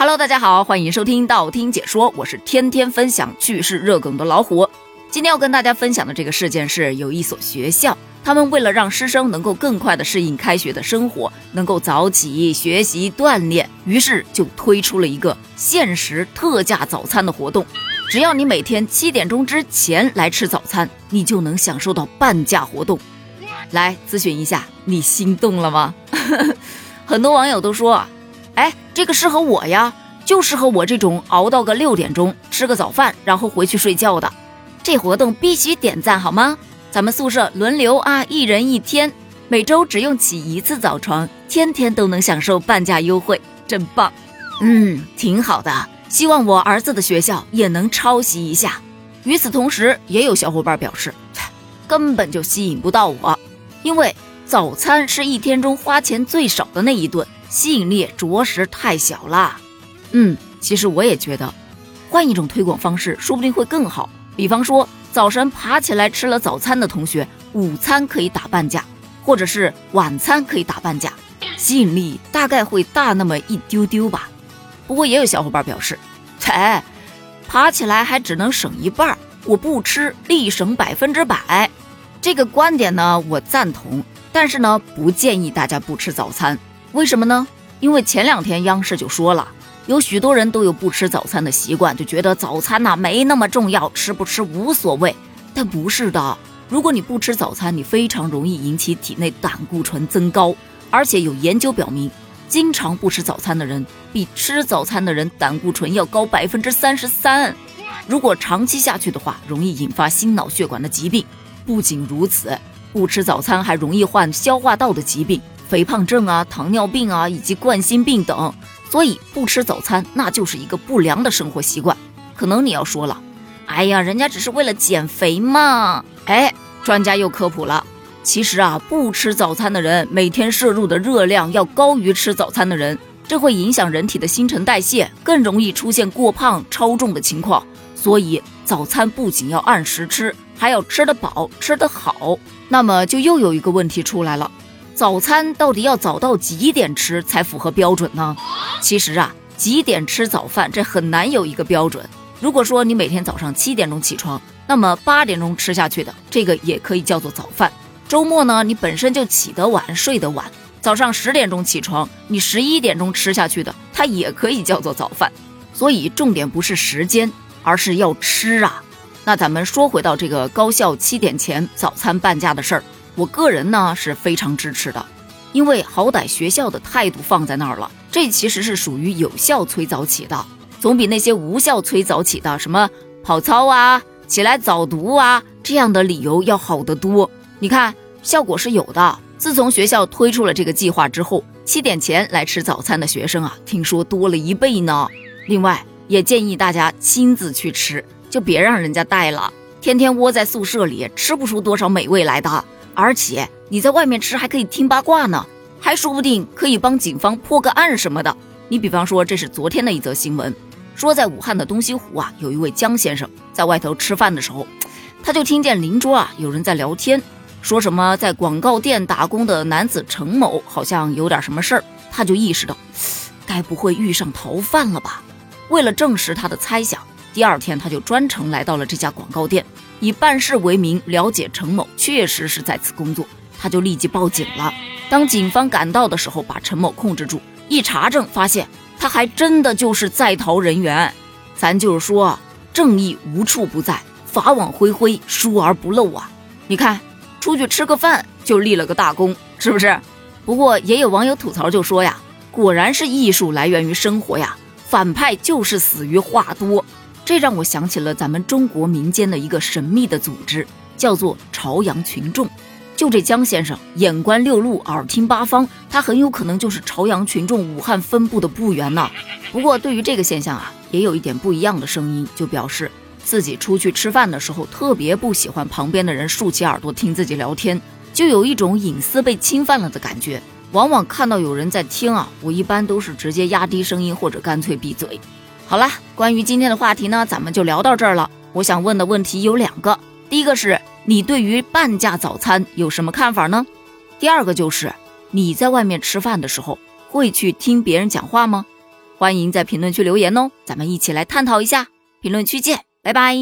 Hello，大家好，欢迎收听道听解说，我是天天分享趣事热梗的老虎。今天要跟大家分享的这个事件是，有一所学校，他们为了让师生能够更快的适应开学的生活，能够早起学习锻炼，于是就推出了一个限时特价早餐的活动。只要你每天七点钟之前来吃早餐，你就能享受到半价活动。来咨询一下，你心动了吗？很多网友都说。哎，这个适合我呀，就适合我这种熬到个六点钟吃个早饭，然后回去睡觉的。这活动必须点赞好吗？咱们宿舍轮流啊，一人一天，每周只用起一次早床，天天都能享受半价优惠，真棒。嗯，挺好的。希望我儿子的学校也能抄袭一下。与此同时，也有小伙伴表示，根本就吸引不到我，因为早餐是一天中花钱最少的那一顿。吸引力着实太小了，嗯，其实我也觉得，换一种推广方式，说不定会更好。比方说，早晨爬起来吃了早餐的同学，午餐可以打半价，或者是晚餐可以打半价，吸引力大概会大那么一丢丢吧。不过也有小伙伴表示，切，爬起来还只能省一半，我不吃立省百分之百。这个观点呢，我赞同，但是呢，不建议大家不吃早餐。为什么呢？因为前两天央视就说了，有许多人都有不吃早餐的习惯，就觉得早餐呐没那么重要，吃不吃无所谓。但不是的，如果你不吃早餐，你非常容易引起体内胆固醇增高，而且有研究表明，经常不吃早餐的人比吃早餐的人胆固醇要高百分之三十三。如果长期下去的话，容易引发心脑血管的疾病。不仅如此，不吃早餐还容易患消化道的疾病。肥胖症啊、糖尿病啊，以及冠心病等，所以不吃早餐那就是一个不良的生活习惯。可能你要说了，哎呀，人家只是为了减肥嘛。哎，专家又科普了，其实啊，不吃早餐的人每天摄入的热量要高于吃早餐的人，这会影响人体的新陈代谢，更容易出现过胖、超重的情况。所以早餐不仅要按时吃，还要吃得饱、吃得好。那么就又有一个问题出来了。早餐到底要早到几点吃才符合标准呢？其实啊，几点吃早饭这很难有一个标准。如果说你每天早上七点钟起床，那么八点钟吃下去的这个也可以叫做早饭。周末呢，你本身就起得晚，睡得晚，早上十点钟起床，你十一点钟吃下去的，它也可以叫做早饭。所以重点不是时间，而是要吃啊。那咱们说回到这个高校七点前早餐半价的事儿。我个人呢是非常支持的，因为好歹学校的态度放在那儿了，这其实是属于有效催早起的，总比那些无效催早起的什么跑操啊、起来早读啊这样的理由要好得多。你看效果是有的。自从学校推出了这个计划之后，七点前来吃早餐的学生啊，听说多了一倍呢。另外也建议大家亲自去吃，就别让人家带了，天天窝在宿舍里吃不出多少美味来的。而且你在外面吃还可以听八卦呢，还说不定可以帮警方破个案什么的。你比方说，这是昨天的一则新闻，说在武汉的东西湖啊，有一位江先生在外头吃饭的时候，他就听见邻桌啊有人在聊天，说什么在广告店打工的男子程某好像有点什么事儿，他就意识到，该不会遇上逃犯了吧？为了证实他的猜想，第二天他就专程来到了这家广告店。以办事为名了解陈某确实是在此工作，他就立即报警了。当警方赶到的时候，把陈某控制住，一查证发现他还真的就是在逃人员。咱就是说，正义无处不在，法网恢恢，疏而不漏啊！你看，出去吃个饭就立了个大功，是不是？不过也有网友吐槽就说呀，果然是艺术来源于生活呀，反派就是死于话多。这让我想起了咱们中国民间的一个神秘的组织，叫做朝阳群众。就这江先生，眼观六路，耳听八方，他很有可能就是朝阳群众武汉分部的部员呢。不过，对于这个现象啊，也有一点不一样的声音，就表示自己出去吃饭的时候，特别不喜欢旁边的人竖起耳朵听自己聊天，就有一种隐私被侵犯了的感觉。往往看到有人在听啊，我一般都是直接压低声音，或者干脆闭嘴。好了，关于今天的话题呢，咱们就聊到这儿了。我想问的问题有两个，第一个是你对于半价早餐有什么看法呢？第二个就是你在外面吃饭的时候会去听别人讲话吗？欢迎在评论区留言哦，咱们一起来探讨一下。评论区见，拜拜。